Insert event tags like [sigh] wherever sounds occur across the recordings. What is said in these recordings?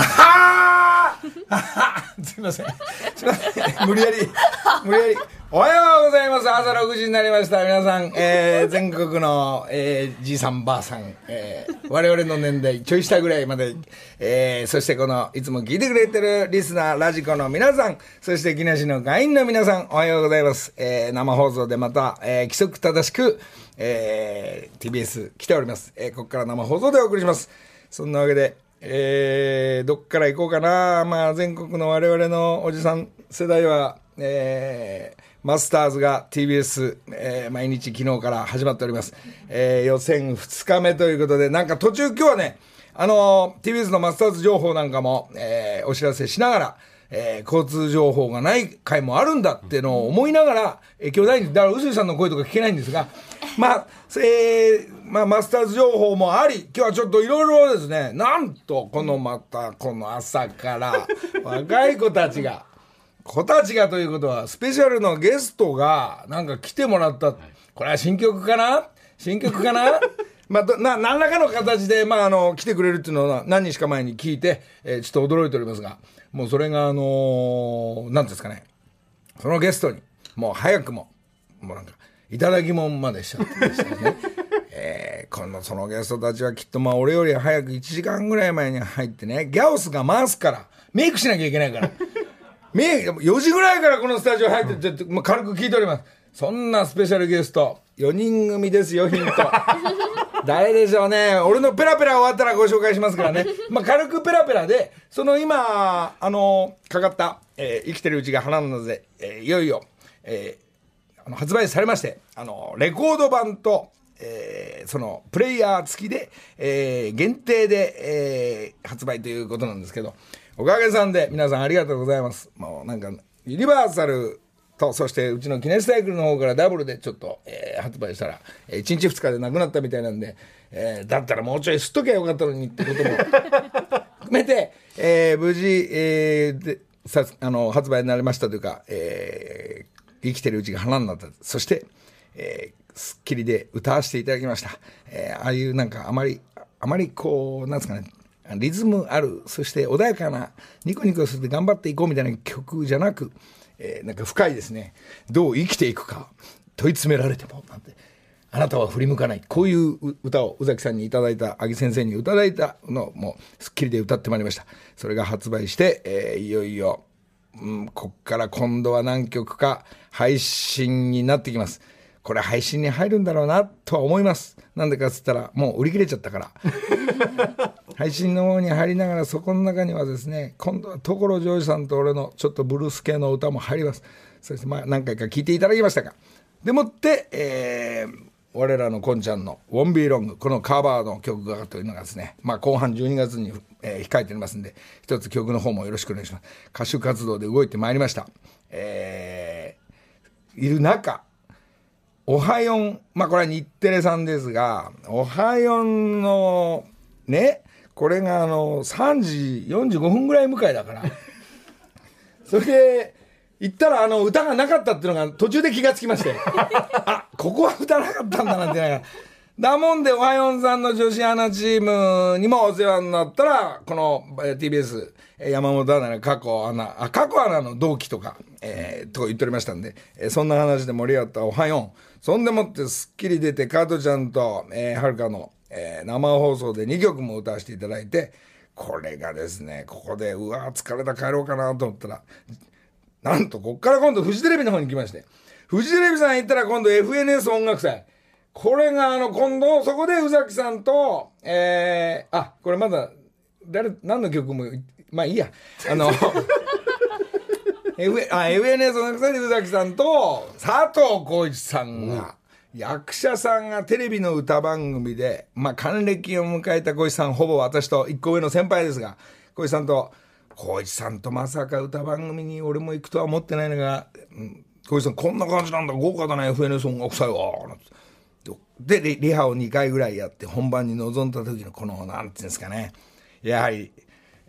はーすいません。すいません。無理やり、無理やり。おはようございます。朝6時になりました。皆さん、えー、全国の、えー、じいさんばあさん、えー、我々の年代、ちょい下ぐらいまで、えー、そしてこの、いつも聞いてくれてるリスナー、ラジコの皆さん、そして木梨の会員の皆さん、おはようございます。えー、生放送でまた、えー、規則正しく、えー、TBS 来ております。えー、ここから生放送でお送りします。そんなわけで、えー、どっから行こうかな。まあ、全国の我々のおじさん世代は、えー、マスターズが TBS、えー、毎日昨日から始まっております。えー、予選2日目ということで、なんか途中今日はね、あのー、TBS のマスターズ情報なんかも、えー、お知らせしながら、えー、交通情報がない回もあるんだっていうのを思いながら、えー、今日だから、臼井さんの声とか聞けないんですが、[laughs] まあ、えー、まあ、マスターズ情報もあり、今日はちょっといろいろですね、なんと、このまた、この朝から、[laughs] 若い子たちが、子たちがということは、スペシャルのゲストが、なんか来てもらった。これは新曲かな？新曲かな？まあ、な、何らかの形で、まあ、あの、来てくれるっていうのは何日か前に聞いて、えー、ちょっと驚いておりますが、もうそれが、あのー、なんですかね、そのゲストに、もう早くも、もうなんか、いただきもんまでしちゃってましたね。[laughs] えー、この、そのゲストたちはきっと、まあ、俺より早く1時間ぐらい前に入ってね、ギャオスが回すから、メイクしなきゃいけないから。[laughs] メイク、4時ぐらいからこのスタジオ入ってって、まあ、軽く聞いております。そんなスペシャルゲスト、4人組ですよ、ヒント。誰でしょうね。俺のペラペラ終わったらご紹介しますからね。[laughs] まあ、軽くペラペラで、その今、あの、かかった、えー、生きてるうちが花なので、えー、いよいよ、えー、あの発売されまして、あの、レコード版と、えー、その、プレイヤー付きで、えー、限定で、えー、発売ということなんですけど、おかげさんで皆さんありがとうございます。もうなんか、ユニバーサルと、そしてうちの記念サイクルの方からダブルでちょっと、えー、発売したら、えー、1日2日でなくなったみたいなんで、えー、だったらもうちょい吸っときゃよかったのにってことも含めて、えー、無事、えー、でさあの発売になりましたというか、えー、生きてるうちが花になった。そして、えー、スッキリで歌わせていただきました。えー、ああいうなんかあまり、あまりこう、なんですかね、リズムある、そして穏やかな、ニコニコして頑張っていこうみたいな曲じゃなく、えー、なんか深いですね。どう生きていくか、問い詰められても、なんて。あなたは振り向かない。こういう歌を宇崎さんにいただいた、阿木先生にいただいたの、もう、スッキリで歌ってまいりました。それが発売して、えー、いよいよ、うん、こっから今度は何曲か配信になってきます。これ配信に入るんだろうなとは思います。なんでかっつったら、もう売り切れちゃったから。配信の方に入りながら、そこの中にはですね、今度は所ジョージさんと俺のちょっとブルース系の歌も入ります。そしてまあ何回か聴いていただきましたが。でもって、えー、我らのこんちゃんの「ウォンビーロング」このカバーの曲がというのがですね、まあ、後半12月に、えー、控えておりますんで一つ曲の方もよろしくお願いします歌手活動で動いてまいりましたえー、いる中おはよんまあこれは日テレさんですがおはよんのねこれがあの3時45分ぐらい迎えだから。[laughs] それで行ったらあの歌がなかったっていうのが途中で気がつきまして。[laughs] あここは歌なかったんだなってだもんで、おはよんさんの女子アナチームにもお世話になったら、この TBS、山本アナの過去アナ、あ、過去アナの同期とか、えー、と言っておりましたんで、えー、そんな話で盛り上がったおはよん。そんでもってスッキリ出て、加トちゃんと、えー、はるかの、えー、生放送で2曲も歌わせていただいて、これがですね、ここで、うわ疲れた帰ろうかなと思ったら、なんと、こっから今度フジテレビの方に来まして、フジテレビさん行ったら今度 FNS 音楽祭。これがあの、今度、そこで宇崎さんと、えー、あ、これまだ、誰、何の曲も、まあいいや。あの、[laughs] F、あ、FNS 音楽祭で宇崎さんと、佐藤浩市さんが、役者さんがテレビの歌番組で、まあ、還暦を迎えた小石さん、ほぼ私と一個上の先輩ですが、小石さんと、小石さんとまさか歌番組に俺も行くとは思ってないのが、うん、小石さんこんな感じなんだ、豪華だね、FNS 音楽祭は。でリ、ハを2回ぐらいやって本番に臨んだ時のこの、なんていうんですかね、やはり、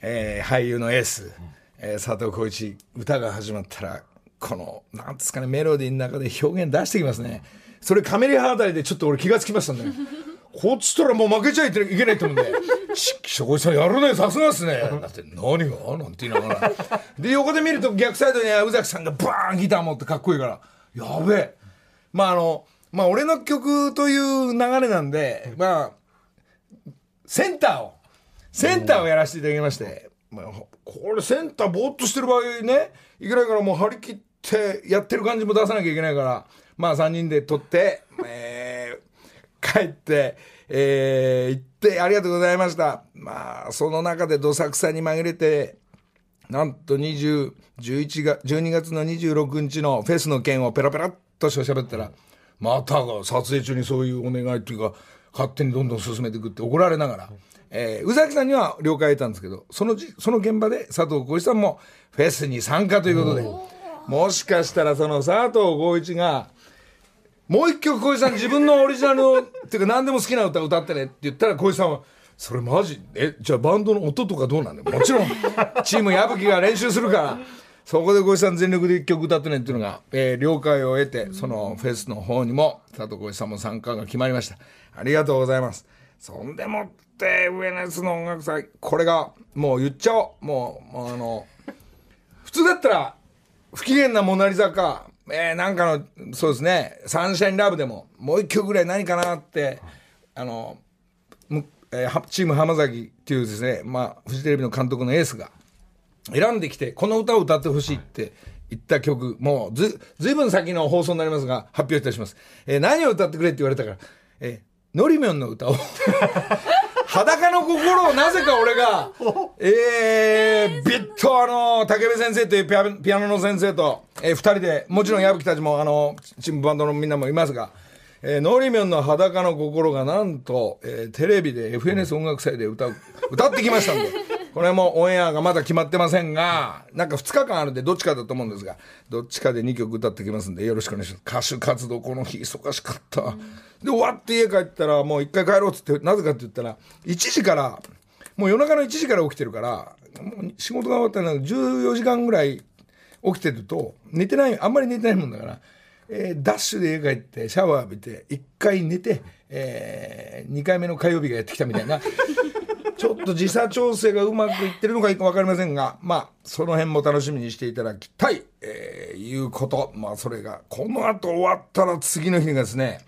えー、俳優のエース、えー、佐藤浩市、歌が始まったら、この、なんですかね、メロディーの中で表現出してきますね。それカメリハあたりでちょっと俺気がつきましたね。[laughs] こっちとらもう負けちゃいけないと思うんで、ちくしょう、さんやるね、さすがっすね。[laughs] だって、何が？なんて言いながら。で、横で見ると逆サイドに宇崎さんがバーンギター持ってかっこいいから、やべえ。まああの、まあ俺の曲という流れなんで、まあ、センターを、センターをやらせていただきまして、まあ、これセンターぼーっとしてる場合ね、いけないからもう張り切ってやってる感じも出さなきゃいけないから、まあ3人で撮って、えー、帰って、えー、行ってありがとうございました。まあ、その中でどさくさに紛れて、なんと20、11月、12月の26日のフェスの件をペラペラっと喋ったら、またが撮影中にそういうお願いっていうか、勝手にどんどん進めていくって怒られながら、えー、宇崎さんには了解得たんですけど、そのじ、その現場で佐藤浩市さんもフェスに参加ということで、もしかしたらその佐藤浩市が、もう一曲小石さん自分のオリジナルの、っていうか何でも好きな歌歌ってねって言ったら小石さんは、それマジえ、じゃあバンドの音とかどうなんだよ。もちろん、チーム矢吹が練習するから、そこで小石さん全力で一曲歌ってねっていうのが、えー、了解を得て、そのフェスの方にも、佐藤小石さんも参加が決まりました。ありがとうございます。そんでもって、ウエネスの音楽祭、これが、もう言っちゃおう。もう、もうあの、普通だったら、不機嫌なモナリザか、えー、なんかの、そうですね、サンシャインラブでも、もう一曲ぐらい何かなって、あの、えー、チーム浜崎っていうですね、まあ、フジテレビの監督のエースが、選んできて、この歌を歌ってほしいって言った曲、もうず、ずいぶん先の放送になりますが、発表いたします。えー、何を歌ってくれって言われたから、えー、のりみょんの歌を。[laughs] 裸の心をなぜか俺が、えー、ビッとあの、竹部先生というピアピアノの先生と、えー、二人で、もちろん矢吹たちも、あの、チームバンドのみんなもいますが、えー、ノリミョンの裸の心がなんと、えー、テレビで FNS 音楽祭で歌う、歌ってきましたんで、これもオンエアがまだ決まってませんが、なんか2日間あるんでどっちかだと思うんですが、どっちかで2曲歌ってきますんでよろしくお願いします。歌手活動この日忙しかった。で、終わって家帰ったら、もう一回帰ろうっつって、なぜかって言ったら、1時から、もう夜中の1時から起きてるから、仕事が終わったら14時間ぐらい起きてると、寝てない、あんまり寝てないもんだから、えー、ダッシュで家帰って、シャワー浴びて、1回寝て、えー、2回目の火曜日がやってきたみたいな、ちょっと時差調整がうまくいってるのか分かりませんが、まあ、その辺も楽しみにしていただきたい、えー、いうこと。まあ、それが、この後終わったら次の日がですね、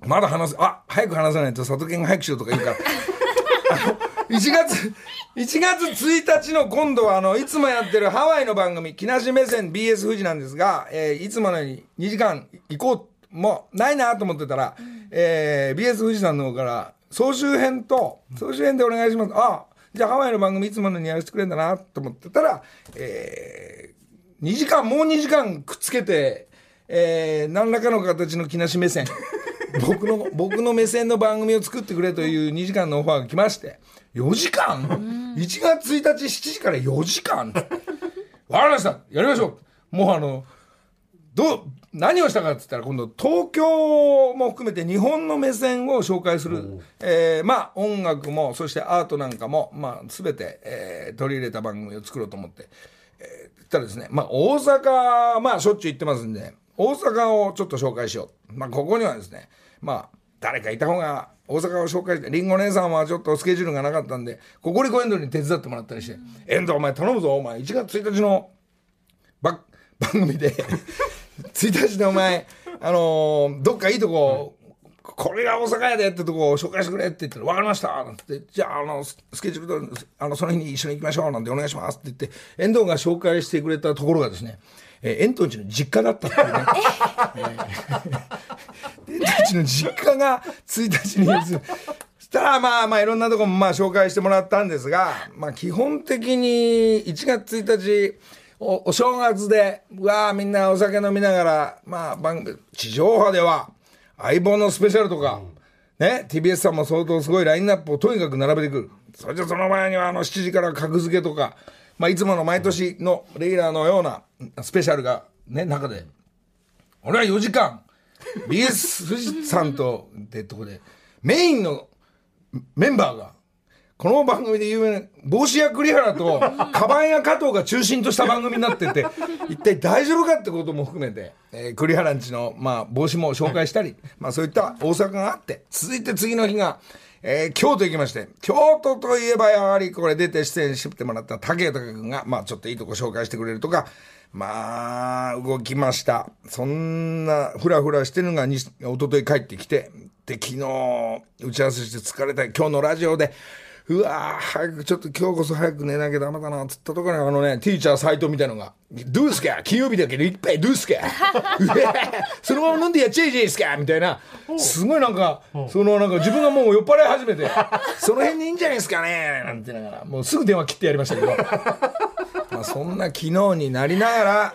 まだ話す、あ、早く話さないと里犬が早くしろとか言うから。[laughs] 1月、1月1日の今度はあの、いつもやってるハワイの番組、木梨目線 BS 富士なんですが、えー、いつものように2時間行こう、もうないなと思ってたら、うん、えー、BS 富士さんの方から、総集編と、総集編でお願いします。あ、じゃあハワイの番組いつものにやらせてくれるんだなと思ってたら、えー、2時間、もう2時間くっつけて、えー、何らかの形の木梨目線。[laughs] 僕の、僕の目線の番組を作ってくれという2時間のオファーが来まして、4時間 ?1 月1日7時から4時間わかりましたやりましょうもうあの、どう、何をしたかって言ったら、今度東京も含めて日本の目線を紹介する。えー、まあ音楽も、そしてアートなんかも、まあ全て、えー、取り入れた番組を作ろうと思って。えー、言ったらですね、まあ大阪、まあしょっちゅう行ってますんで、大阪をちょっと紹介しよう。まあ、ここにはですね、まあ、誰かいた方が大阪を紹介して、りんご姉さんはちょっとスケジュールがなかったんで、ココリコエンドに手伝ってもらったりして、遠藤お前頼むぞ、お前、1月1日の [laughs] 番組で1日でお前、あのー、どっかいいとこ、これが大阪やでってとこを紹介してくれって言ったら、分かりましたなんてじゃあ、あの、スケジュールあの、その日に一緒に行きましょうなんてお願いしますって言って、遠藤が紹介してくれたところがですね、えー、遠藤寺の実家だったっていうね。[laughs] 遠藤寺の実家が1日にそしたらまあまあいろんなとこもまあ紹介してもらったんですが、まあ基本的に1月1日、おお正月で、うわあみんなお酒飲みながら、まあ番組、地上波では、相棒のスペシャルとか、うん、ね、TBS さんも相当すごいラインナップをとにかく並べてくる。それじゃその前にはあの7時から格付けとか、まあいつもの毎年のレギュラーのようなスペシャルがね、中で、俺は4時間、BS 富士山と、ってとこで、メインのメンバーが、この番組で有名な帽子屋栗原とカバン屋加藤が中心とした番組になってて [laughs] 一体大丈夫かってことも含めて、えー、栗原んちの、まあ、帽子も紹介したり、まあ、そういった大阪があって続いて次の日が、えー京都行きまして、京都といえばやはりこれ出て出演してもらった竹豊君が、まあちょっといいとこ紹介してくれるとか、まあ、動きました。そんな、ふらふらしてるのがに、一昨日帰ってきて、で、昨日、打ち合わせして疲れた、今日のラジオで、うわー、早く、ちょっと今日こそ早く寝なきゃダメだな、つったところに、あのね、ティーチャー斎藤みたいなのが、どうすか？金曜日だけど一杯どうすか？[laughs] そのまま飲んでやっちゃいいじゃないですか？みたいな、すごいなんか、そのなんか自分がもう酔っ払い始めて、その辺でいいんじゃないですかね？なんて言いながら、もうすぐ電話切ってやりましたけど。[laughs] まあ、そんな昨日になりながら、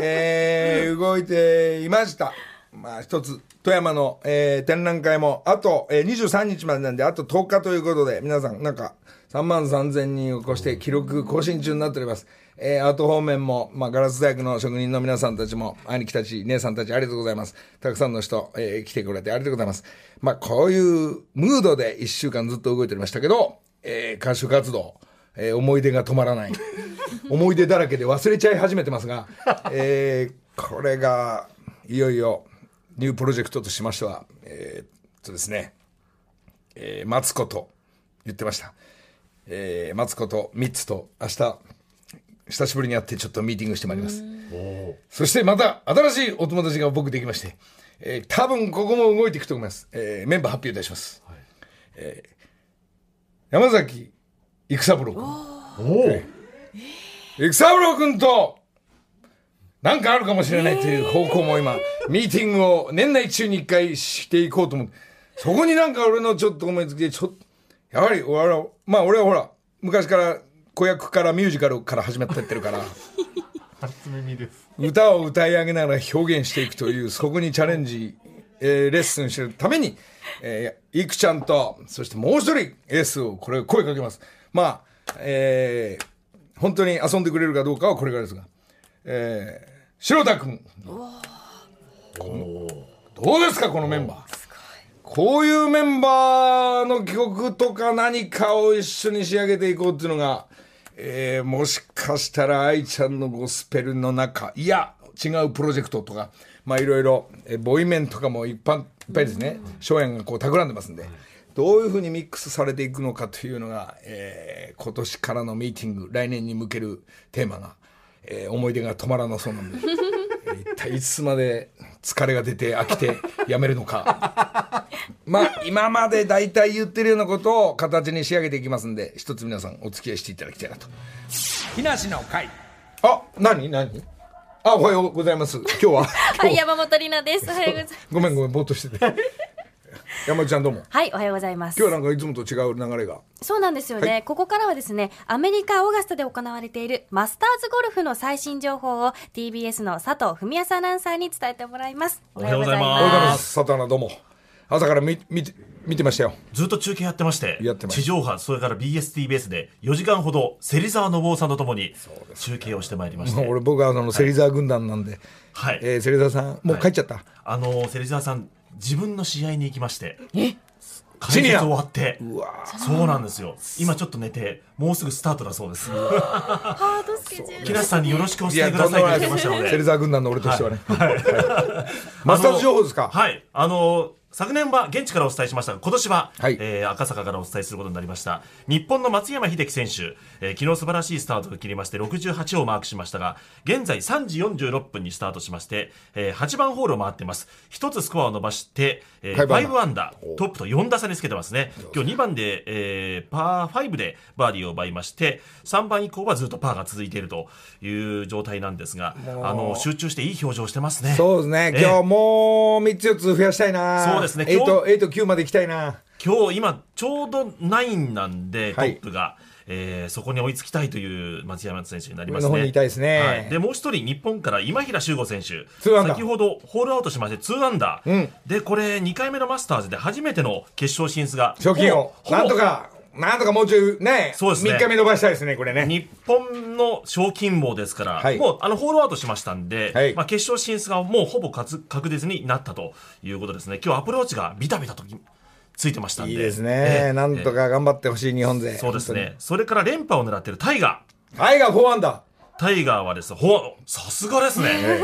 えー動いていました。まあ、一つ、富山の、えー展覧会も、あと、えー23日までなんで、あと10日ということで、皆さん、なんか、3万3000人を超して記録更新中になっております。えー、アート方面も、まあ、ガラス大学の職人の皆さんたちも、兄貴たち、姉さんたち、ありがとうございます。たくさんの人、えー来てくれてありがとうございます。まあ、こういうムードで1週間ずっと動いておりましたけど、えー歌手活動、えー思い出が止まらない。[laughs] 思い出だらけで忘れちゃい始めてますが、えーこれが、いよいよ、ニュープロジェクトとしましては、えーっとですね、えー、待つこと言ってました。えー、待つこと3つと明日、久しぶりに会ってちょっとミーティングしてまいります。そしてまた新しいお友達が僕できまして、えー多分ここも動いていくと思います。えーメンバー発表いたします。えー山崎育三郎君。おお。育三郎君と、なんかあるかもしれないという方向も今、ミーティングを年内中に一回していこうと思う。そこになんか俺のちょっと思いつきで、ちょっと、やはり俺は、まあ俺はほら、昔から子役からミュージカルから始まってってるから、初耳です。歌を歌い上げながら表現していくという、そこにチャレンジ、えーレッスンしてるために、えー、いくちゃんと、そしてもう一人エースをこれ声かけます。まあ、えー本当に遊んでくれるかどうかはこれからですが、えー、白田君。どうですか、このメンバー？こういうメンバーの曲とか何かを一緒に仕上げていこうっていうのが、えーもしかしたら愛ちゃんのゴスペルの中、いや、違うプロジェクトとか、まあいろいろ、ボイメンとかもいっぱいいっぱいですね、荘園がこう企んでますんで、どういうふうにミックスされていくのかというのが、えー今年からのミーティング、来年に向けるテーマが、えー思い出が止まらなそうなんで、えー一体いつまで疲れが出て飽きてやめるのか。まあ、今まで大体言ってるようなことを形に仕上げていきますんで、一つ皆さんお付き合いしていただきたいなと。木梨の会。あ、何何？あ、おはようございます。今日は。山本里奈です。おはようございます。ごめんごめん、ぼーっとしてて。山内ちゃんどうも。はい、おはようございます今。日はなんかいつもと違う流れが。そうなんですよね、はいここからはですね、アメリカ・オーガスタで行われているマスターズゴルフの最新情報を TBS の佐藤文康アナウンサーに伝えてもらいます。おはようございますおはようございます。佐藤アナどうも。朝から見、見て、見てましたよ。ずっと中継やってましてやってます地上波それから BSTBS で4時間ほど芹沢信夫さんとともに中継をしてまいりまして俺僕はあの、芹沢軍団なんで。はいえー、芹沢さん、もう帰っちゃった。あの芹沢さん自分の試合に行きまして解説終わって。うわ。そうなんですよ。今ちょっと寝てもうすぐスタートだそうです。ハードスケジュール。木梨さんによろしくお伝えくださいと言ってましたので。芹沢軍団の俺としてはね。はい。マスターズ情報ですか？はい。あの昨年は現地からお伝えしましたが、今年は、はいえー赤坂からお伝えすることになりました。日本の松山英樹選手、えー昨日素晴らしいスタートを切りまして、68をマークしましたが、現在3時46分にスタートしまして、えー8番ホールを回っています。一つスコアを伸ばして、えー、5アンダー5アンダー、トップと4打差につけてますね。今日2番で、えーパー5でバーディーを奪いまして、3番以降はずっとパーが続いているという状態なんですが、あの、集中していい表情をしてますね。そうですね。ええ今日もう3つ4つ増やしたいな。ですね。8、今日8、9まで行きたいな。今日今ちょうど9なんでトはい。ップが、えーそこに追いつきたいという松山選手になりますね。ですね。はい、でもう一人日本から今平修吾選手。ツーアンダー。先ほどホールアウトしまして2アンダー、うん。でこれ2回目のマスターズで初めての決勝進出が賞金を。なんとか、なんとかもうちょいね。そうですね3日目伸ばしたいですね、これね。日本の賞金王ですから、はいもうあのホールアウトしましたんで、はいまあ、決勝進出がもうほぼ確確実になったということですね。今日アプローチがビタビタとついてましたんで。いいですえね。えなんとか頑張ってほしい、日本勢。そうですね。それから連覇を狙っているタイガー。タイガー4アンダタイガーはですね、ほさすがですね。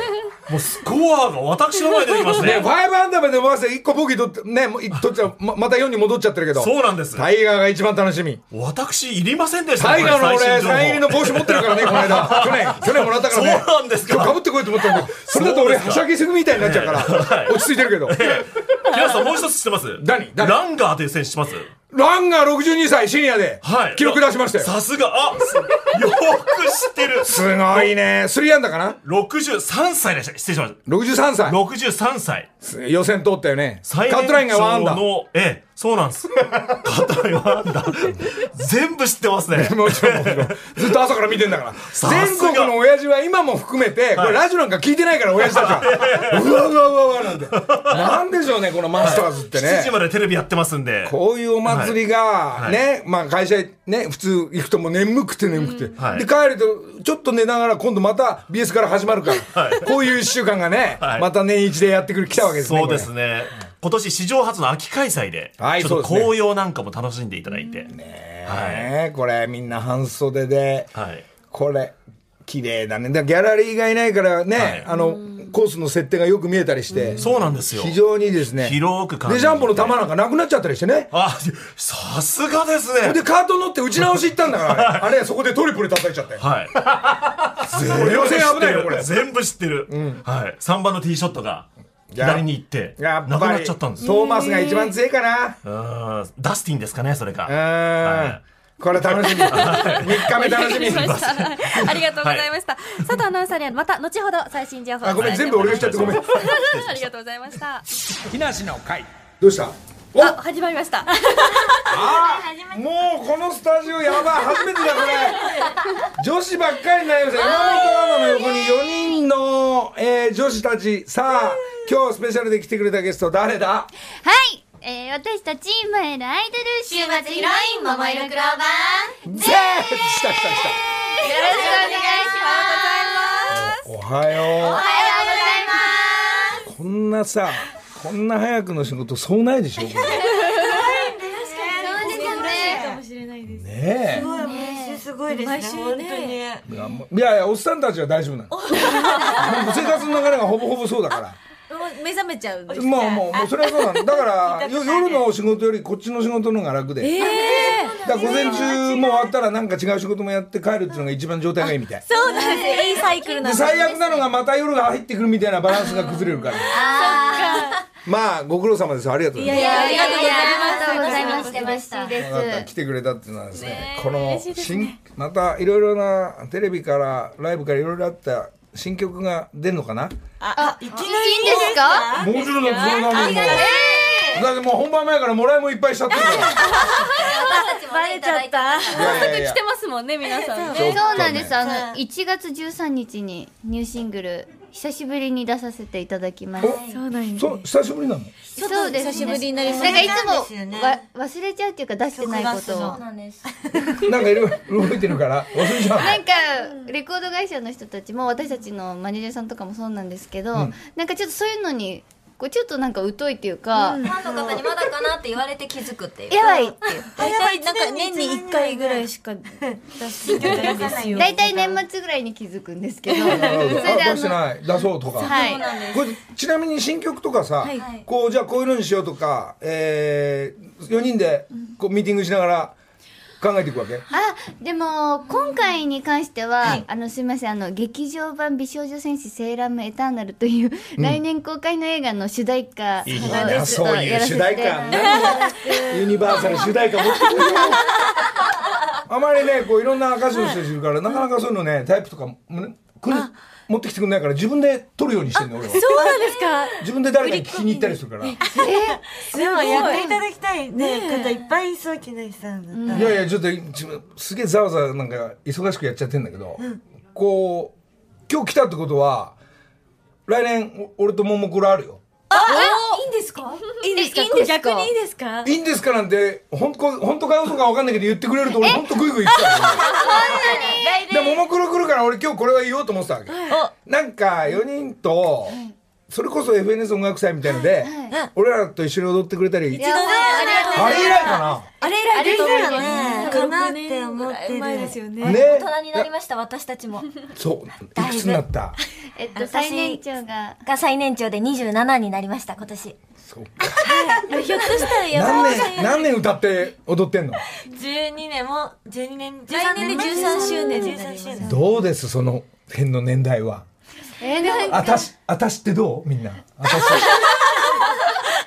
もうスコアが私の前で出てきますね、ね5アンダーまで伸ばして1個ボギー取って、ね、もうい取っちゃう。[laughs] ままた4に戻っちゃってるけど。そうなんです。タイガーが一番楽しみ。私いりませんでしたタイガーの俺、サイン入りの帽子持ってるからね、この間。[laughs] 去年、去年もらったからね。そうなんですか今日被ってこいと思ったんだけど、[laughs] それだと俺、はしゃぎすぎみたいになっちゃうから、はい。落ち着いてるけど。平野さんもう一つ知ってます？何？誰ランガーという選手知ってます？ランガー62歳、シニアではい、記録出しましたよ。さすがあすよく知ってるすごいね。3アンダーかな？63歳でした失礼しまし ?63 歳た。63歳予選通ったよね。カ最ットラインが1アンダええそうなんです [laughs] カットラインワンダー全部知ってますね [laughs] もちろん、もちろん。ずっと朝から見てんだから。全国の親父は今も含めて、これラジオなんか聞いてないから、親父たちは。[laughs] うわうわうわうわなんて。なんでしょうね、このマスターズって7ね時。までテレビやってますんでこういうお祭りが、いね、まあ会社へね、普通行くともう眠くて眠くて。はいで、帰ると、ちょっと寝ながら今度また BS から始まるから。はいこういう一週間がね、はいまた年一でやってくる、来たわけですね。そうですこね今年史上初の秋開催で、はいちょっと紅葉なんかも楽しんでいただいて、れね。これみんな半袖で、はい。これ、綺麗だね。だギャラリーがいないからね、はい。あの、コースの設定がよく見えたりして、そうなんですよ。非常にですね、広く感じで、ジャンボの球なんかなくなっちゃったりしてね。あさすがですね。で、カート乗って打ち直し行ったんだから、あれ、あれそこでトリプル叩いちゃったよ。はい。これ予選危ないよ、これ。全部知ってる、はい、3番のティーショットが左に行ってやっなくなぱりっちゃったんです。よトーマスが一番強いかな。うん。ダスティンですかねそれか、うん。はこれ楽しみ。3日目楽しみ。ありがとうございました、佐藤アナウンサーにはまた後ほど最新情報をあ、ごめん、全部俺がしちゃってごめん。[laughs] ありがとうございました。木梨の会。どうした？お？あ始まりました。あもうこのスタジオやばい。初めてだこれ。[laughs] 女子ばっかりになりました。山本アナの横に。4人の、えー女子たち。さあ今日スペシャルで来てくれたゲスト誰だ？はい、えー、私たち燃えるアイドル週末ヒロイン桃色クローバー。ぜー来た来た来よろしくお願いします。たおはよおはようございうこんなさこんな早くの仕事そうないでしょね。ねすごいですね。本当に。いやいやおっさんたちは大丈夫なの。[laughs] 生活の流れがほぼほぼそうだから目覚めちゃうんです。もうもうもうそれはそうなの。だからよ夜の仕事よりこっちの仕事の方が楽で、だから午前中も終わったらなんか違う仕事もやって帰るっていうのが一番状態がいいみたい。そうなんです。いいサイクルなんです。で最悪なのがまた夜が入ってくるみたいなバランスが崩れるから。まあご苦労様です。ありがとうございます。いやありがとうございあます。りがとうございます嬉しいで分かった。す来てくれたっていうのはですね。この新またいろいろなテレビからライブからいろいろあった新曲が出るのかな？あ、いきないいんですか？もちろんだそんなもんもう。だってもう本番前からもらいもいっぱいしちゃってるから。バレちゃった。いやいやいや。来てますもんね皆さんそうなんです。あの1月13日にニューシングル久しぶりに出させていただきます。そうなんです。そう久しぶりなの？そうですね。久しぶりになります。なんかいつそうですよねもわ忘れちゃうっていうか出してないことを。なんです。なんかいろいろ動いてるから忘れちゃうの。なんかレコード会社の人たちも私たちのマネージャーさんとかもそうなんですけど、ん。なんかちょっとそういうのにこうちょっとなんか疎いっていうか、ファンの方にまだかなって言われて気づくっていう。やばいっていう大体なんか年に一回ぐらいしか出してないんですよ。大体年末ぐらいに気づくんですけどそれで出してない。出そうとか、はい。これちなみに新曲とかさ、こうじゃあこういうのにしようとか、えー、4人でこうミーティングしながら考えていくわけ、あでも今回に関しては、あのすみませんあの劇場版美少女戦士セーラームエターナルという、来年公開の映画の主題歌をいいちょねっとそういう主題歌。ユニバーサル主題歌持ってくるよあまりねこういろんな歌手の人いるから、なかなかそういうのねタイプとかもねくる持ってきてくんないから自分で撮るようにしてんの俺は。そうなんですか？自分で誰かに聞きに行ったりするから。い。でもやっていただきたい。ね方いっぱいいそう木梨さんだったら。やいやちょっと自分すげえざわざわなんか忙しくやっちゃってんだけど、こう今日来たってことは来年お俺とももクロあるよいいんですか？いいんですか？えいいんですか？逆にいいですか？いいんですかなんて本当本当か嘘か分かんないけど言ってくれると俺本当グイグイ言ってたからでももクロ来るから俺今日これは言おうと思ってたわけ、なんか4人と、それこそ FNS 音楽祭みたいので、俺らと一緒に踊ってくれたり。いやもうあれ以来かな。あれ以来ですよね。かなって思ってる。前ですよね。ね。大人になりました私たちも。そう。いくつになった？えっと最年長が。が最年長で27になりました今年。そうか。ひょっとしたら山何年何年歌って踊ってんの？12年も12年来年で13周年になります。13周年。どうですその辺の年代は？えーなんかあたしあたしってどう？みんな。あたし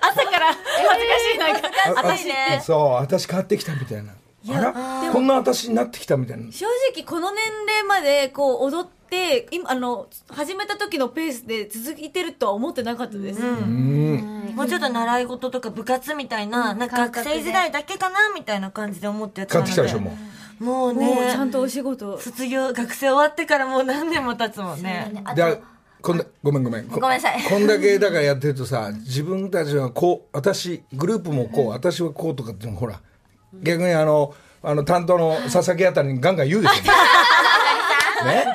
朝から恥ずかしいなんか。あ私ねそう私変わってきたみたいな。あら？こんな私になってきたみたいな。正直この年齢までこう踊って今あの始めた時のペースで続いてるとは思ってなかったです、うん。もうちょっと習い事とか部活みたいな、なんか学生時代だけかなみたいな感じで思ってやってたので。ってきたでしょもう。もうもうね。ちゃんとお仕事卒業学生終わってからもう何年も経つもんね。あでとこんだごめんごめん。こごめんなさい。こんだけだからやってるとさ自分たちはこう私グループもこう私はこうとかってほら逆にあのあの担当の佐々木あたりにガンガン言うでしょ。[laughs] ね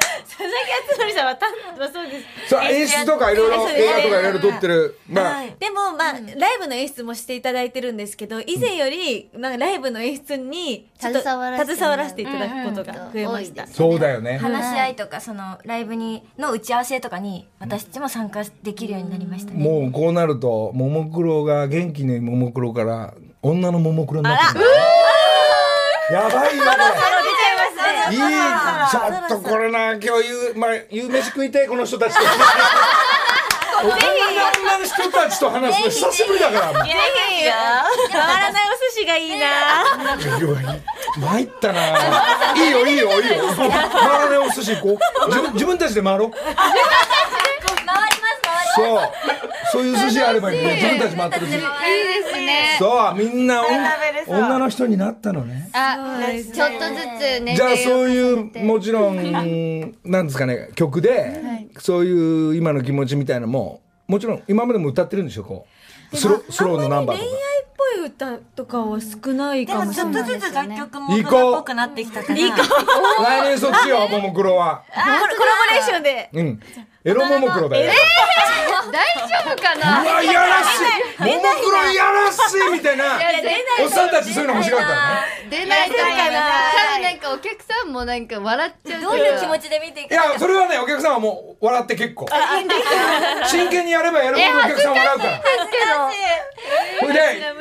佐々木敦さんはたまあそうですそう演出とかいろいろ映画とかいろいろ撮ってる。まあ。でもまあ、ライブの演出もしていただいてるんですけど以前よりなんかライブの演出にちょっと携わらせて携わらせていただくことが増えました、うんそうだよね。話し合いとかそのライブにの打ち合わせとかに私たちも参加できるようになりましたね。もうこうなるとももクロが元気のももクロから女のももクロになってくるやばいよこれいい。ちょっとこれな今日夕,、まあ、夕飯食いてえこの人たちと。女の人たちと話すの久しぶりだから。もうぜひ回らないお寿司がいいな。参ったな。いいよいいよいいよ。回らないお寿司行こう。自分自分たちで回ろうそう。そういう寿司あればいい。ね自分たち回ってるしいいですね。そうみんな女の人になったのね。あちょっとずつ年じゃあそういうもちろんなんですかね曲で、そういう今の気持ちみたいなのももちろん今までも歌ってるんでしょこう。スロスローのナンバーとか。恋愛っぽい歌とかは少ないでかもしれないもちょっとずつ楽曲も大っぽくなってきたから来年そっちよももクロは。コラボレーションで。うんエロももクロだよ。大丈夫かうなわいやらしい。ももクロいやらしいみたいな。おっさんたちそういうの欲しかったよね。出ないかな多分なんかお客さんもなんか笑っちゃうど。ういう気持ちで見ていやそれはねお客さんはもう笑って結構真剣にやればやるほどお客さん笑うから。それ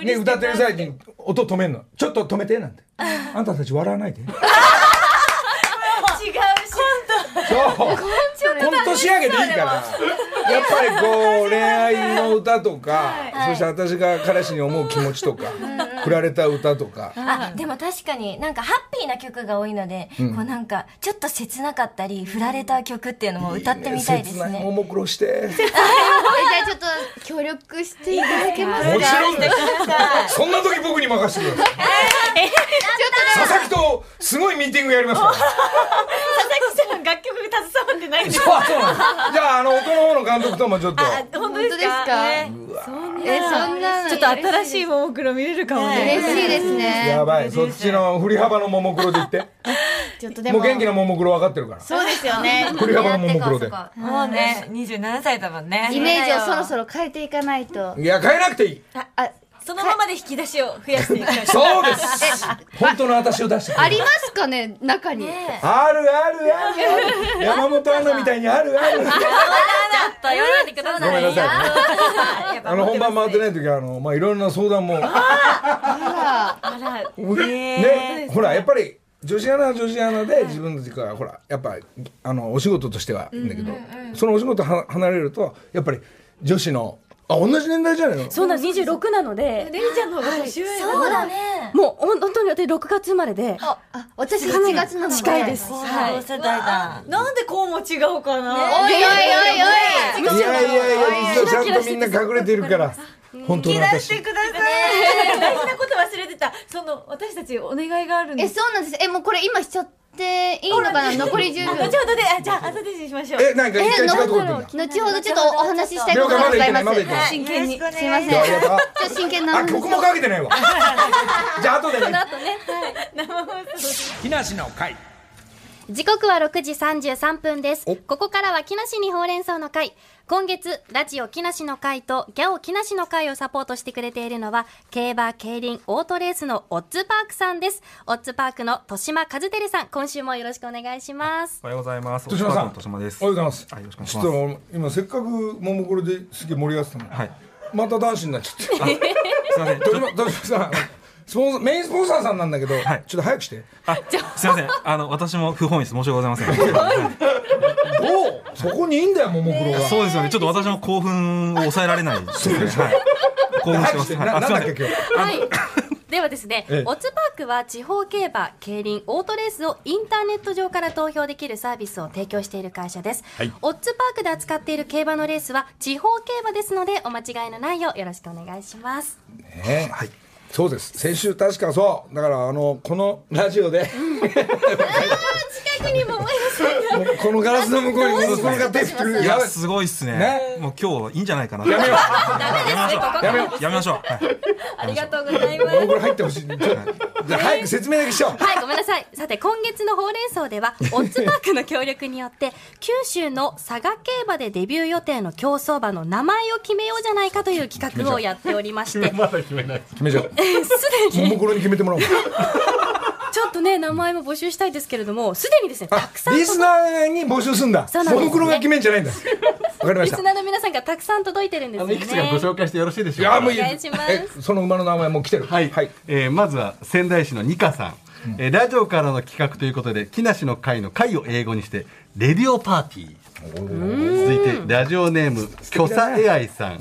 で、ね、歌ってる最中に音止めんの。ちょっと止めてなんて。あんたたち笑わないでそう。コント仕上げでいいから。やっぱりこう恋愛の歌とか、そして私が彼氏に思う気持ちとか、振られた歌とか、あでも確かになんかハッピーな曲が多いので、こうなんかちょっと切なかったり振られた曲っていうのも歌ってみたいです切ないもねもクロして。えじゃあちょっと協力していただけますか？もちろんです。そんな時僕に任せてください。佐々木とすごいミーティングやりますから。[laughs] 佐々木さん楽曲携わってないんです。そうそうなんです。じゃああの音の方の監督ともちょっと。本当ですか？本当ですか？ね。えそんなのちょっと新しいももクロ見れるかもね。嬉しいですね。やばい。そっちの振り幅のももクロで言って。[laughs] ちょっとでも。もう元気なももクロ分かってるから。そうですよね。[laughs] 振り幅のももクロで。もうね27歳だもんね。イメージをそろそろ変えていかないと。いや変えなくていい。あそのままで引き出しを増やしていきましょう。そうです。本当の私を出してくれありますかね中に。あるあるあるある。山本アナみたいにあるある。ちょっと言わないでくださいごめんなさいね。あの本番回ってない時はあのまあいろんな相談も。あらねほらやっぱり女子アナは女子アナで自分たちがほらやっぱあのお仕事としてはいいんだけどそのお仕事は離れるとやっぱ女子のあ同じ年代じゃないの？そうなんです。26なので。レイちゃんの方が年上。だそうだね。もう本当に私6月生まで。あ私7月なので。近いです。同世代だ。なんでこうも違うかな？おいおいおいおい。いやいやいやちゃんとみんな隠れてるから本当の私。ください。[laughs] 大事なこと忘れてた。その私たちお願いがあるんえです。そうなんです。えもうこれ今しちゃっていいのかな残り10秒。後ほどであじゃあ後でにしましょう。えなんか一回違うとこ行ってんだ後ほどちょっとお話ししたいことがございます。真剣にすいません。ちょっと真剣な曲もかけてないわ。[laughs] じゃあ後でね。あとね。木梨の会時刻は6時33分です。ここからは木梨にほうれん草の会。今月、ラジオ木梨の会とギャオ木梨の会をサポートしてくれているのは、競馬、競輪、オートレースのオッズパークさんです。オッズパークの豊島和照さん、今週もよろしくお願いします。おはようございます。豊島さん豊島です。おはようございますはい、よろしくお願いしちょっます。と今せっかくももクロですげえ盛り上がってたのに、はい。また男子になっちゃってすみません。豊島豊島さんスポンサーメインスポンサーさんなんだけど、はいちょっと早くしてあ、すみません。あの、私も不本意です。申し訳ございません。は [laughs] いおうそこにいいんだよももクロが、そうですよね。ちょっと私も興奮を抑えられないですね。はい。興奮してます。はい。あなんだっけ今日？はい。ではですね、ええオッズパークは地方競馬、競輪、オートレースをインターネット上から投票できるサービスを提供している会社です。オッズパークで扱っている競馬のレースは地方競馬ですので、お間違いのないようよろしくお願いします。ねはいそうです先週確かそうだからあのこのラジオで近くにももうこのガラスの向こうにももクロが手振ってるいや、すごいっすねね？もう今日いいんじゃないかな。やめようやめましょう。やめましょう。はい。ありがとうございます。ももクロ入ってほしいじゃあ早く説明だけしようはい、ごめんなさい。さて、今月のほうれん草では、[laughs] オッズパークの協力によって、九州の佐賀競馬でデビュー予定の競走馬の名前を決めようじゃないかという企画をやっておりまして、まだ決めない。決めちゃおうすでに、ももクロに決めてもらおう。ちょっとね、名前も募集したいですけれども、すでにですね、たあくさん届リスナーに募集すんだ。そうなんですね。ももクロが決めんじゃないんだ。わかりました。リスナーの皆さんがたくさん届いてるんですよね。いくつかご紹介してよろしいでしいょうかその馬の名前もう来てる。はい、はい。えーまずは仙台市のニカさん、えーラジオからの企画ということで木梨の会の会を英語にしてレディオパーティー。続いてラジオネームキョサエアイさん、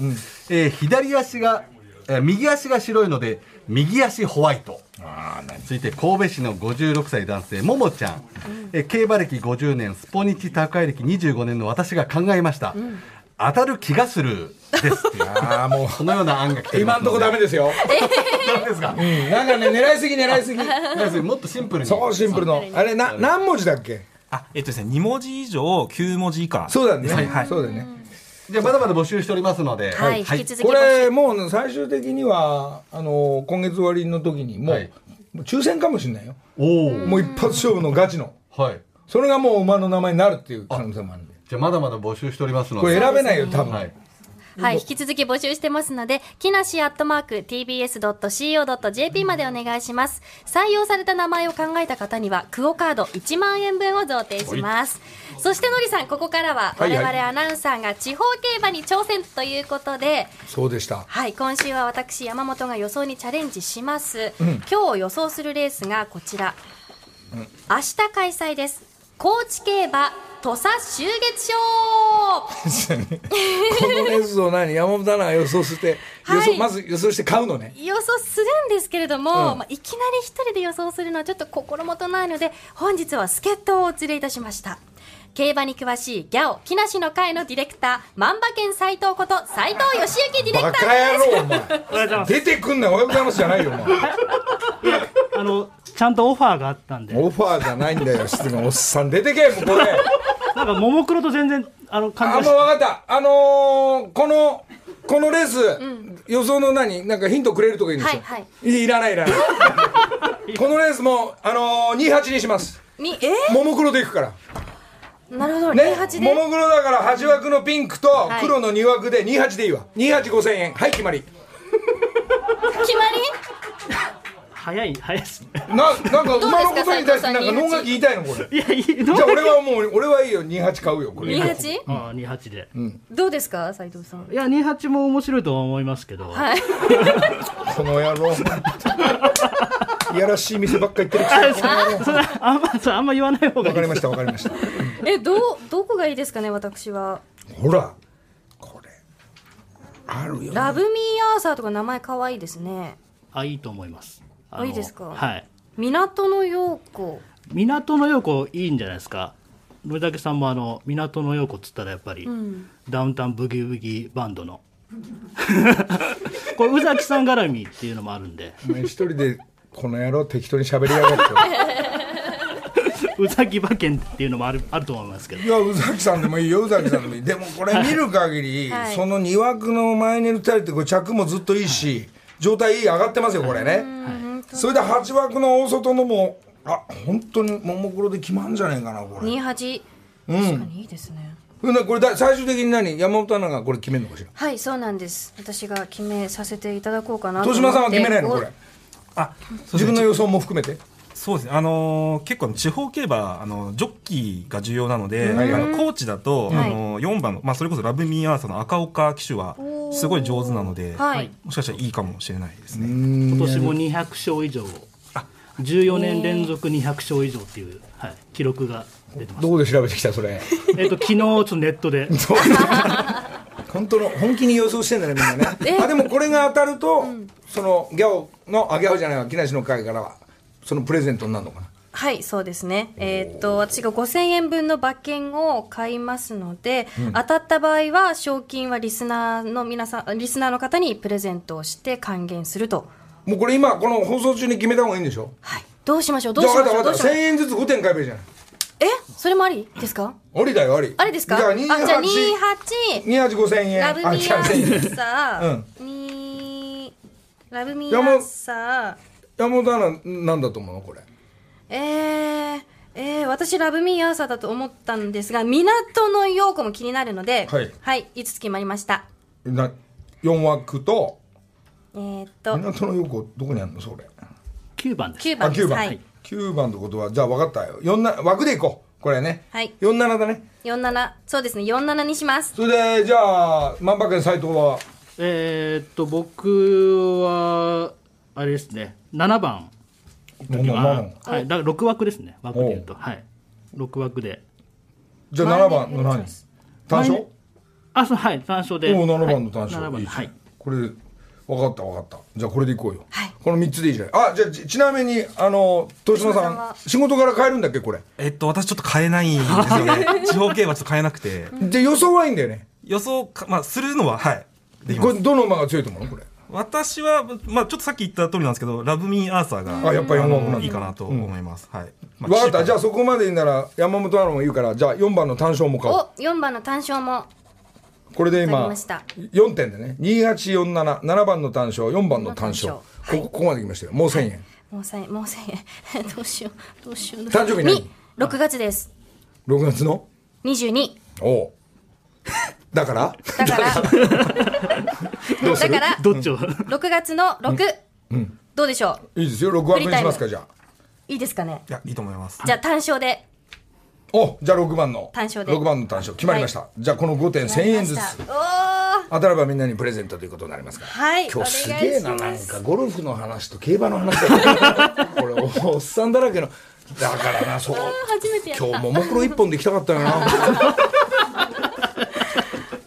えー左足が、えー右足が白いので右足ホワイト。続いて神戸市の56歳男性ももちゃん、えー競馬歴50年スポニチ宅配歴25年の私が考えました、当たる気がするですっていう。[laughs] ああもう。このような案が来ています。今んとこダメですよ。ダメですか？うん。なんかね狙いすぎ狙いすぎ。要するにもっとシンプルに。そうシンプルの。あれな何文字だっけ？あ、えっとですね、二文字以上、九文字以下。そうだね。はいはい。そうだよねじゃあまだまだ募集しておりますので、はい、引き続きこれもう最終的にはあの今月終わりの時にもうはい。もう抽選かもしれないよ。おおもう一発勝負のガチの。はい。それがもう馬の名前になるっていう可能性もあるんで。じゃあまだまだ募集しておりますのこでれ選べないよ多分。はいはい、引き続き募集してますので、木梨アットマーク tbs.co.jp までお願いします。採用された名前を考えた方には、クオカード1万円分を贈呈します。そしてのりさん、ここからは我はいはい々アナウンサーが地方競馬に挑戦ということで、そうでしたはい、今週は私、山本が予想にチャレンジします。今日予想するレースがこちら。明日開催です。高知競馬土佐秋月賞。[laughs] このレースを何？山本アナが予想して予はい。想まず予想して買うのね。予想するんですけれども、まあ、いきなり一人で予想するのはちょっと心もとないので本日は助っ人をお連れいたしました競馬に詳しいギャオ木梨の会のディレクター万馬券斎藤こと斎藤義行ディレバクターカ野郎お前。出てくんなおはようございますじゃないよお前あのちゃんとオファーがあったんでオファーじゃないんだよ質問おっさん出てけもうこれなんかももクロと全然あのあ感じもう分かった。あのー、このこのレース、予想の何？なんかヒントくれるとかいいんですよ、はいはい。いらないいらない。[laughs] このレースもあのー、28にします。にえももクロでいくからなるほど、ね。28もで。もクロだから8枠のピンクと黒の2枠で28でいいわ。285000円はい決まり。決まり？早い早いですね。ななんか馬のことに対してなんか脳書き言いたいのこれ。いやいいじゃあ俺はもう俺はいいよ。28買うよこれ。28? あ二八で、どうですか斉藤さん？いや二八も面白いとは思いますけど、はい。[laughs] この野郎いやらしい店ばっか行ってるくせあんまそれあんま言わない方がいいわかりましたわかりましたえどう。どこがいいですかね私はほらこれあるよラブミーアーサーとか名前可愛いですねあいいと思いますああいいですかはい港の陽子港の陽子いいんじゃないですか森竹さんもあの港の陽子っつったらやっぱり、ダウンタウンブギウギバンドのこれ宇崎さん絡みっていう。のもあるんで一人でこの野郎適当に喋りやがって。[laughs] 宇崎馬券っていうのもあるあると思いますけど。いや宇崎さんでもいいよ宇崎さんでもいい。でもこれ見る限り、はい。その2枠の前に打たれてこれ着もずっといいし状態いい上がってますよこれね、それで8枠の大外のもあ本当にももクロで決まんじゃねえかなこれ。28うん。確かにいいですね。ほんでこれだ最終的に何？山本アナがこれ決めるのかしら。はいそうなんです。私が決めさせていただこうかなと豊島さんは決めないの？これあ自分の予想も含めて？そうですね、あのー結構地方競馬あのジョッキーが重要なので、はいはい。あの高知だと、はいあの4番の、まあ、それこそラブミーアーサーの赤岡騎手はすごい上手なので、はい。もしかしたらいいかもしれないですね。今年も200勝以上。14年連続200勝以上っていう、はい、記録が出てます。どこで調べてきたそれ。[laughs] えっと昨日ちょっとネットで [laughs] 本当の本気に予想してんだねみんなね。[laughs] あでもこれが当たると、そのギャオのあギャオじゃないわ木梨の会からはそのプレゼントになるのかな。はいそうですね。えーっと私が5000円分の馬券を買いますので、当たった場合は賞金はリスナーの皆さんリスナーの方にプレゼントをして還元すると。もうこれ今この放送中に決めた方がいいんでしょ？はい。どうしましょう？どうし1000ましょう？どうしましょう？円ずつ5点買えばいいじゃないえそれもあり？ですか？ありだよあり。あれですか？じゃああじゃあ28 28 285000円。ラブミーアあ違う1000円ッサうん。ラブミーアッサ山本アナなんだと思うのこれ？ーえーえー、私ラブミーアーサーだと思ったんですが港の陽子も気になるのではい。はい、5つ決まりました。な4枠と？えー、っと。港の横どこにあるのそれ？9番です。9あ9番、番ですはい、9番ってことはじゃあ分かったよ。4な枠でいこう。これね。はい、47だね。47そうですね。47にします。それでじゃあ万馬券斎藤は？えーっと僕はあれですね。7番。もうもうもうはい、だから6枠ですね。枠でいうと。はい。6枠で。じゃあ7番の何？単勝？あそうはい。単勝で。おお7はい。番の単勝、7番いいはい。これ分かった分かった。じゃあこれでいこうよ、はいこの3つでいいじゃないあじゃあちちなみにあの豊島さん仕事から帰るんだっけこれ？えっと、私ちょっと買えないんですよね。[laughs] 地方競馬ちょっと買えなくて。で予想はいいんだよね予想か、まあ、するのは、はい。できます。これどの馬が強いと思うのこれ？私は、まあ、ちょっとさっき言った通りなんですけど、ラブミーアーサーが、あやっぱりあ四番なんだのいいかなと思います。はい。ま分かったじゃああ、そこまでいいなら山本アナも言うからじゃあ4番の単勝も買おうお4番の単勝もこれで今わかりました4点でね28477番の単勝4番の単勝ここここまで来ましたよ。もう1000円。もう1000円。もう1000円。どうしよう。どうしよう。[laughs] 誕生日何？に6月です。6月の？22おう。[laughs] だから？だから。[laughs] だから。どっちを？6月の6、どうでしょう？いいですよ。6枠にしますかじゃあ。いいですかね？いや、いいと思います。じゃあ単勝でおじゃあ6番の。単勝で。6番の単勝。決まりました、じゃあこの5点1000円ずつ。当たればみんなにプレゼントということになりますから。はい。今日すげえななんかゴルフの話と競馬の話。だ [laughs] よこれおおっさんだらけの。だからなそう。今日ももクロ一本で行きたかったよな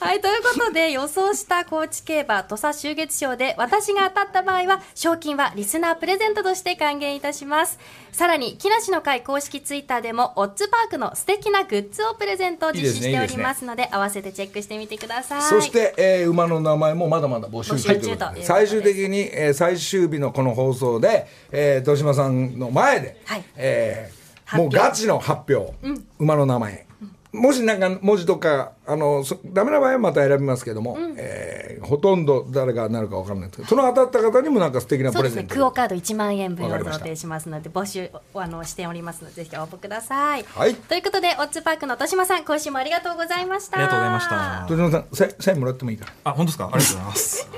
はい、ということで [laughs] 予想した高知競馬土佐秋月賞で私が当たった場合は賞金はリスナープレゼントとして還元いたします。さらに木梨の会公式ツイッターでもオッズパークの素敵なグッズをプレゼントを実施しておりますので合わせてチェックしてみてください。そして、えー馬の名前もまだまだ募集中ということで。最終的に、えー最終日のこの放送で、えー、豊島さんの前で、はい。えーもうガチの発表、馬の名前、もしなんか文字とかあのそダメな場合はまた選びますけども、えーほとんど誰がなるか分からないですけどその当たった方にもなんか素敵なそうですね。プレゼントクオカード1万円分を贈呈しますので募集をあのしておりますのでぜひ応募ください、はい。ということでオッズパークの豊島さん今週もありがとうございました。ありがとうございました。豊島さんサインサインもらってもいいかなあ、本当ですか？ありがとうございます。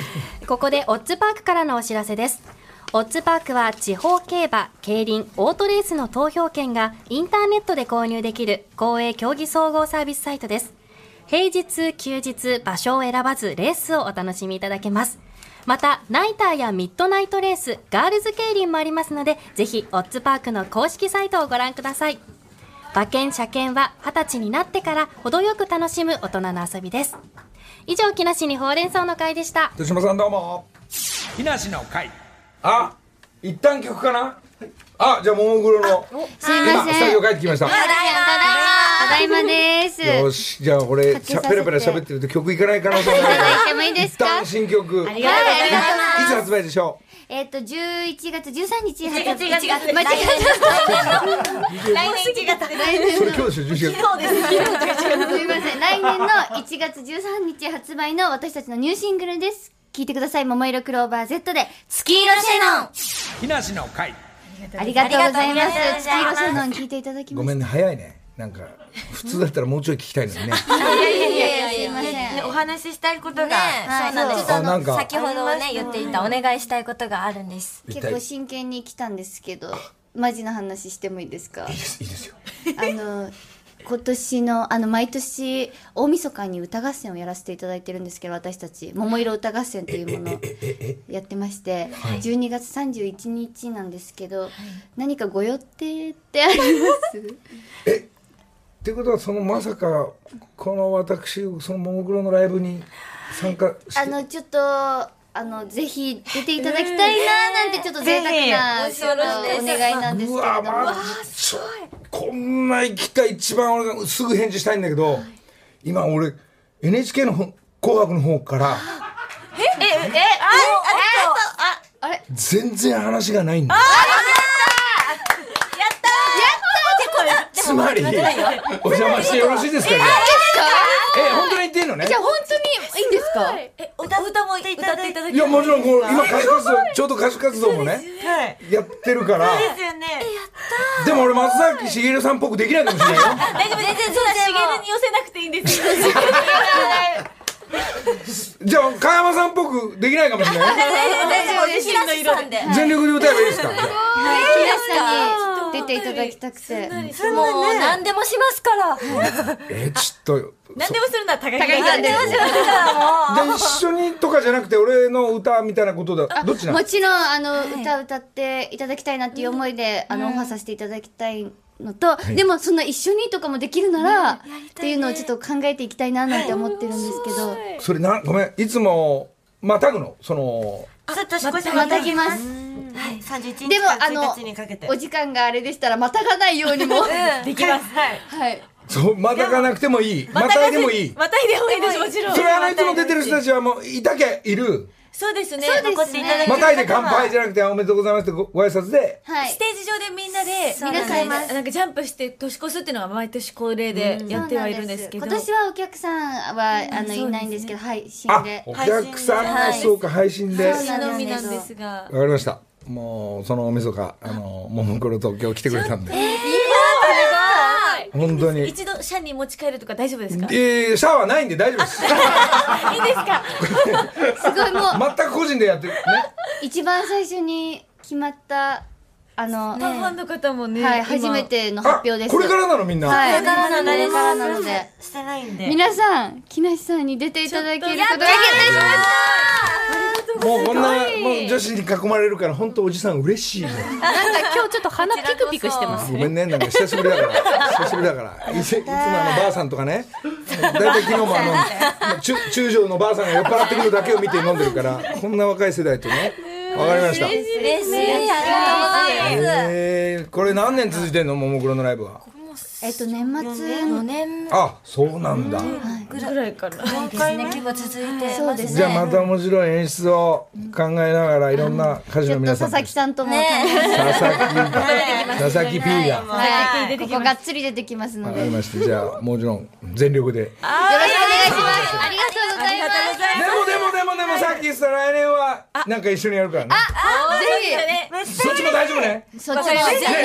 [laughs] ここでオッズパークからのお知らせです。オッズパークは地方競馬、競輪、オートレースの投票権がインターネットで購入できる公営競技総合サービスサイトです。平日、休日、場所を選ばずレースをお楽しみいただけます。また、ナイターやミッドナイトレース、ガールズ競輪もありますので、ぜひ、オッズパークの公式サイトをご覧ください。馬券、車券は20歳になってから程よく楽しむ大人の遊びです。以上、木梨にほうれん草の会でした。豊島さんどうも木梨の会あ一旦曲かな？あじゃあももクロのすいま今スタせんジオ帰ってきました。ただいま。です。よしじゃあこれペラペラ喋ってると曲いかない可能性がいただいあてもいいでる一すか旦新曲いありがとうございます。つ発売でしょえっと11月13日発売。1月1月。間違え来年1月でうそれ今日でしょ11月。そうです。たすみません。来年の1月13日発売の私たちのニューシングルです聞いてください。桃色クローバー Z で月色シェノン。木梨の会。ありがとうございます。月色さんの聞いていただきましごめんね早いね。なんか普通だったらもうちょい聞きたいのにね。たいやいやいやすいませんねお話ししたいことが、ねそうなんです。あなんか先ほどね、言っていたお願いしたいことがあるんです。結構真剣に来たんですけどマジな話してもいいですか？いいですいいですよ。あの今年のあの毎年大晦日に歌合戦をやらせていただいてるんですけど私たち「桃色歌合戦」というものをやってまして12月31日なんですけど何かご予定ってありますっていうことはそのまさかこの私そのももクロのライブに参加してあのちょっとあのぜひ出ていただきたいななんてちょっと贅沢なぜひ。ちょっとお願いなんですうけれども。わまちょこんな行きたい一番俺がすぐ返事したいんだけど今俺 NHK の方紅白の方からあれ？全然話がないんだつまりお邪魔してよろしいですかじゃあえ本当に言ってんのね？じゃあ本当にいいんですか？え歌歌も歌っていただいていやもちろんこう今歌手活動ちょうど歌手活動もねはい。やってるから。ですよね。でも俺松崎しげるさんっぽくできないかもしれないよ。[laughs] 大丈夫全然そうだしげるに寄せなくていいんですよ。[laughs] じゃあ加山さんっぽくできないかもしれないよ。大丈夫自身の色で全力で歌えばいいですか？じゃあ。木梨さんに出ていただきたくて。もう何でもしますから。えちょっと [laughs] 何でもするのは高木さんですで一緒にとかじゃなくて俺の歌みたいなことだ。どっちなの？もちろんあの、歌歌っていただきたいなっていう思いで、あのオファーさせていただきたいのと、でもそんな一緒にとかもできるなら、っていうのをちょっと考えていきたいななんて思ってるんですけど、それなごめんいつもまたぐのそのちょっと少しまたぎます。はい。31日でもあの1日にかけて。お時間があれでしたらまたがないようにも、[laughs] できます。はい。はい。そうまたがなくてもいい。またいでもいい。またいでもいい。ですもちろん。それあのいつも出てる人たちはもういたけいるそうですね。残っていただきまたいで乾杯じゃなくておめでとうございますってごご挨拶で。はい。ス。テージ上でみんなで皆さんがなんかジャンプして年越すっていうのが毎年恒例でやってはいるんですけど。今年はお客さんは、あのいないんですけど、配信あで。お客さんがはい。そうか配信で。わそうかのみなんですが。りました。もうそのおみそかあのももクロと今日来てくれたんで本当に一度社に持ち帰るとか大丈夫ですか？えー、シャワーないんで大丈夫です。いいですか？[laughs] すごいもう、全く個人でやってる。ね。一番最初に決まった、あの、ファンの方もねはい、今初めての発あ、表です。これからなのみんな。はい、これからなのこれからなので。してないんで皆さん、木梨さんに出ていただけることが決定しましたもうこんな、もう女子に囲まれるから、本当おじさん嬉しいね。なんか今日ちょっと鼻ピクピクしてますごめんね、なんか久しぶりだから。久しぶりだから。いついつもあのばあさんとかね。だいたい昨日もあの、中中将のばあさんが酔っ払ってくるだけを見て飲んでるから、こんな若い世代とね。わかりました。嬉しい。ありがとうござい。ます。えー、これ何年続いてんの？ももクロのライブは。えっと、年末4年。あ、そうなんだ。ぐらいかな。ですね、結構続いてそうですじゃあまた面白い演出を考えながらいろんな歌手の皆さんと。佐々木さんとも、佐々木が佐々木 P がはい、ここがっつり出てきますのわで、よろしくかりました。じゃあもちろん全力で。でお願いします。ありがとうございます。もでもでもでもさっき言ってた来年はなんか一緒にやるからね。ぜそっちも大丈夫ね。ひ、そっちも、ね。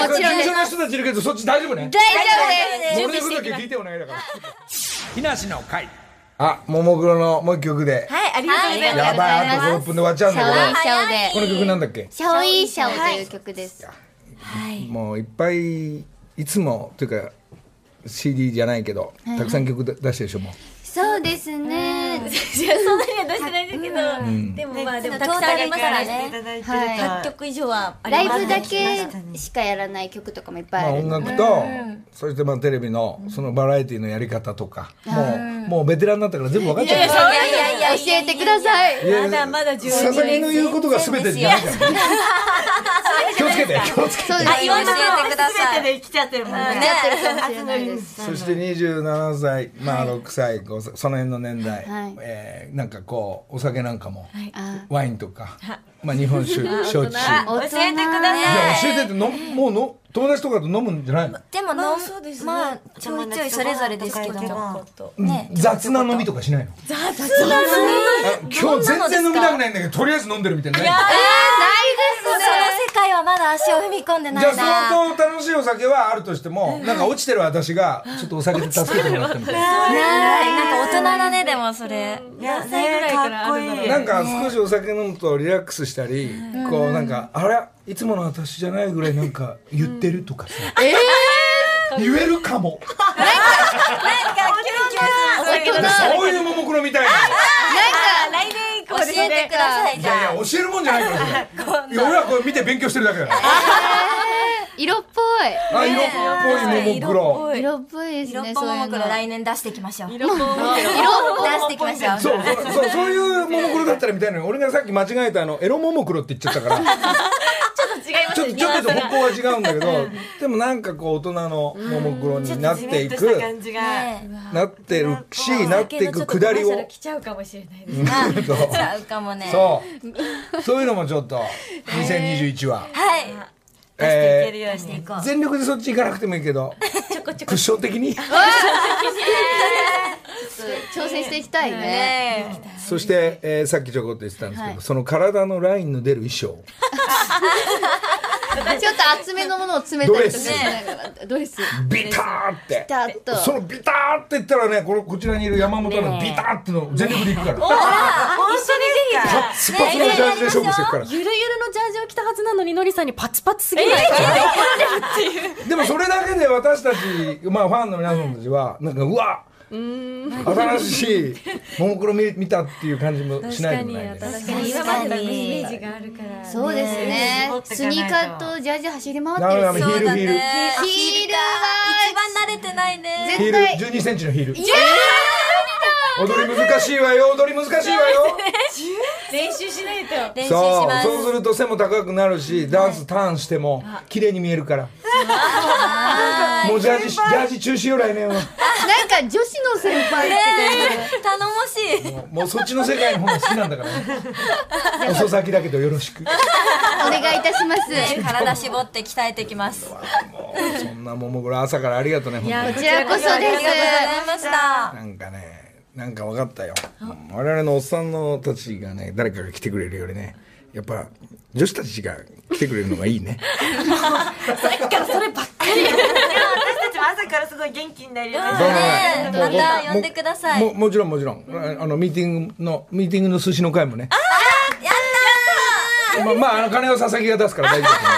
もちろんです。事務所の人たちいるけどそっち大丈夫ね大丈夫です。俺のことだけ聞いてお願いだから。木梨の会あももクロのもう一曲で。はいありがとうございます。やばいあと5分で終わっちゃうんシャオイだシャオでけど。この曲なんだっけシャオイシャオという曲です。もういっぱいいつもというか CD じゃないけどたくさん曲出してるでしょもうそうですね。いや [laughs] そんなには出してないんですけど、でもまあでもたくさんありますからね。ねはい。100曲以上はありますライブだけしかやらない。曲とかもい。っぱい。まあ、ある音楽と、そしてまあテレビのそのバラエティのやり方とか、もうもうベテランになったから全部分かっちゃうからい。やい。やい。や教えてください。い。やまだまだ12佐々木の言うことが全てじゃない。気をつけて気をつけてそうですあ言わせてください。全てで来ちゃってるもんね。そして27歳まあ6歳5歳その辺の年代、はい。えーなんかこうお酒なんかも、あワインとか、まあ、日本酒焼酎。教えてください。教えてってのもうの友達とかと飲むんじゃないの？でも、のそうですね。まあ、ちょいちょいそれぞれですけど。ね。雑な飲みとかしないの？雑な飲み？今日全然飲みたくないんだけどとりあえず飲んでるみたいなのないその世界ははまだ足を踏み込んでなじゃあいな相当楽しいお酒はあるとしても、なんか落ちてる私が、ちょっとお酒で助けてもらってみたいな。[laughs] ないなんか大人だねでもそれ。いやねかっこいいなんか少しお酒飲むとリラックスしたり、こうなんか、あれいつもの私じゃないぐらいなんか言ってるとかさ。言えるかも。そういうももクロみたいな。教えてくださいいやいや、教えるもんじゃないから、それ [laughs] いや俺はこれ見て勉強してるだけだから。[laughs] 色っぽあ、色っぽいももクロ。い。色っぽいです色っねぽももクういうの。来年出していきましょう。色色っぽい。出してい。きましょうそうそうそうそういうももクロだったらみたいなの俺がさっき間違えたあのエロももクロって言っちゃったから。[laughs] ちょっと違いますちょっとちょっと方向は違うんだけどでもなんかこう大人のももクロになっていく。した感じが。なってるしなっていくくだりを。来ちゃうかもしれないですそうちゃうかもねそうそういうのもちょっと2021ははいえいけるように。ー全力でそっち行かなくてもいいけど。クッション的に？[laughs] 挑戦していきたいね。ねそして、えーさっきちょこっと言ってたんですけど、その体のラインの出る衣装 [laughs] ちょっと厚めのものを詰めたりとかしながらドレス。ビターって。ピタッと。そのビターって言ったらねこれこちらにいる山本のビターっての全力でいくから。本当にぜひ。スパツのジャージで勝負してるから。ゆるゆるのジャージを着たはずなのにのりさんにパツパツすぎない。でもそれだけで私たち、まあ、ファンの皆さんたちはなんかうわ新しいももクロ見見たっていう感じもしないでもないね。確かに今までのイメージがあるから。そうですね。スニーカーとジャージ走り回ってる。ヒールヒールヒールは一番慣れてないね。ヒール絶対1 2センチのヒール踊り難しいわよ。踊り難しいわよ。[laughs] 練習しないと。練習しそうます。そうすると背も高くなるしダンスターンしても綺麗に見えるから。もうジャージジャージ中止よ来年は。なんか女子の先輩って頼もしい。もうもうそっちの世界の方が好きなんだからね。[laughs] 遅咲きだけどよろしく。お願いいたします。体絞って鍛えてきます。こもうそんなももクロ朝からありがとうね本当に。こちらこそです。ありがとうございました。なんかねなんか分かったよ。我々のおっさんのたちがね誰かが来てくれるよりねやっぱ女子たちが来てくれるのがいいね。私たちも朝からすごい元気になりまね。また呼んでください。ももちろんもちろん。ああのミーティングのミーティングの寿司の会もね。まあまああの金を佐々木が出すから大丈夫。ですね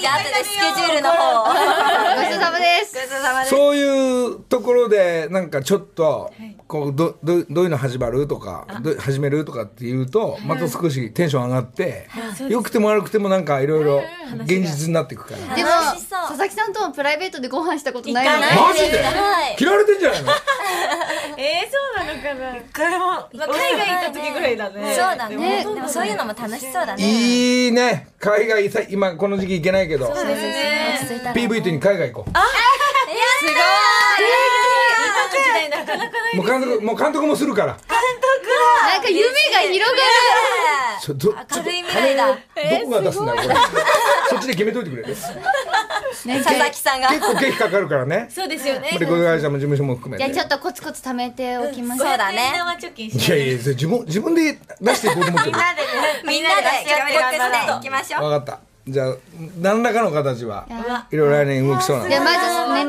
じゃあ後でスケジュールの方ごちそうさまです。そういうところでなんかちょっとこうどどどういうの始まるとかど始めるとかっていうとまた少しテンション上がって良くても悪くてもなんかいろいろ現実になっていくから。でも佐々木さんともプライベートでご飯したことないマジで？はい。嫌われてんじゃないの？えー、そうなのかな、これも。まあ、海外行った時ぐらいだね。そうだね。でもそういうのも楽しそうだね。いいね。海外さ今この時期行けないけど。落ち着いた PV に海外行こう。もう監督もう監督もすごいもう監督もするから。なんか夢が広がる。明るい未来だ。金どこが出すんだよこれ。そっちで決めといてくれ。る佐々木さんが。結構経費かかるからね。そうですよね。レコード会社も事務所も含めて。じゃあちょっとコツコツ貯めておきます。そうだね。生貯金しいやいや自分自分で出していこうと思ってる。みんなで協力していきましょう。分かったじゃあ何らかの形はいろいろ来年動きそうなんでじゃあまず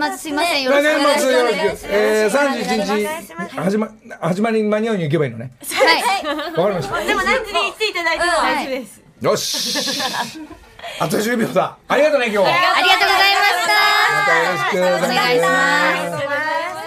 年末すいません。よろ来しくお願いします。年末よろしくえー31日始ま始まりに間に合うに行けばいいのね。はい。わかりました。でも何時に来ていただいても大丈夫です。よし。あと10秒だ。ありがとうね今日は。ありがとうございました。またよろしくお願いします